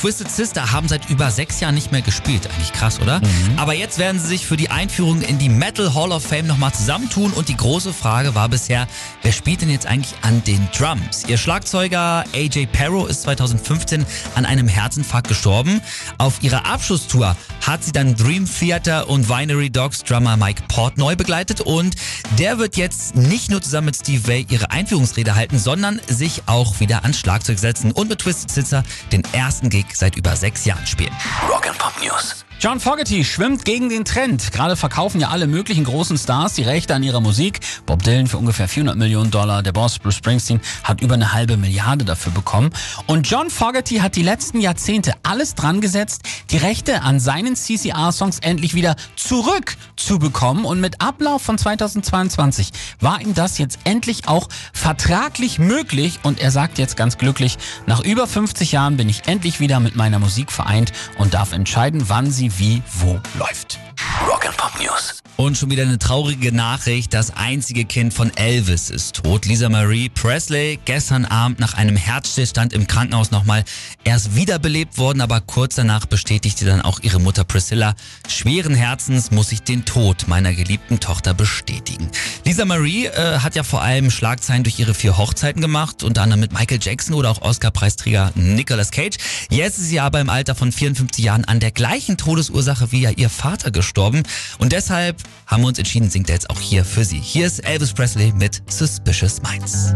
Twisted Sister haben seit über sechs Jahren nicht mehr gespielt. Eigentlich krass, oder? Mhm. Aber jetzt werden sie sich für die Einführung in die Metal Hall of Fame nochmal zusammentun. Und die große Frage war bisher, wer spielt denn jetzt eigentlich an den Drums? Ihr Schlagzeuger AJ Perro ist 2015 an einem Herzinfarkt gestorben. Auf ihrer Abschlusstour hat sie dann Dream Theater und Winery Dogs Drummer Mike Portnoy begleitet. Und der wird jetzt nicht nur zusammen mit Steve Vai ihre Einführungsrede halten, sondern sich auch wieder ans Schlagzeug setzen und mit Twisted Sister den ersten Gig seit über sechs Jahren spielen. Rock'n'Pop News. John Fogerty schwimmt gegen den Trend. Gerade verkaufen ja alle möglichen großen Stars die Rechte an ihrer Musik. Bob Dylan für ungefähr 400 Millionen Dollar. Der Boss Bruce Springsteen hat über eine halbe Milliarde dafür bekommen. Und John Fogerty hat die letzten Jahrzehnte alles dran gesetzt, die Rechte an seinen CCR-Songs endlich wieder zurückzubekommen. Und mit Ablauf von 2022 war ihm das jetzt endlich auch vertraglich möglich. Und er sagt jetzt ganz glücklich, nach über 50 Jahren bin ich endlich wieder mit meiner Musik vereint und darf entscheiden, wann sie wie, wo läuft. Rock'n'Pop News. Und schon wieder eine traurige Nachricht. Das einzige Kind von Elvis ist tot. Lisa Marie Presley, gestern Abend nach einem Herzstillstand im Krankenhaus nochmal erst wiederbelebt worden, aber kurz danach bestätigte dann auch ihre Mutter Priscilla, schweren Herzens muss ich den Tod meiner geliebten Tochter bestätigen. Lisa Marie äh, hat ja vor allem Schlagzeilen durch ihre vier Hochzeiten gemacht, unter anderem mit Michael Jackson oder auch Oscar-Preisträger Nicolas Cage. Jetzt ist sie aber im Alter von 54 Jahren an der gleichen Todesursache wie ja ihr Vater gestorben und deshalb haben wir uns entschieden, singt er jetzt auch hier für sie. Hier ist Elvis Presley mit Suspicious Minds.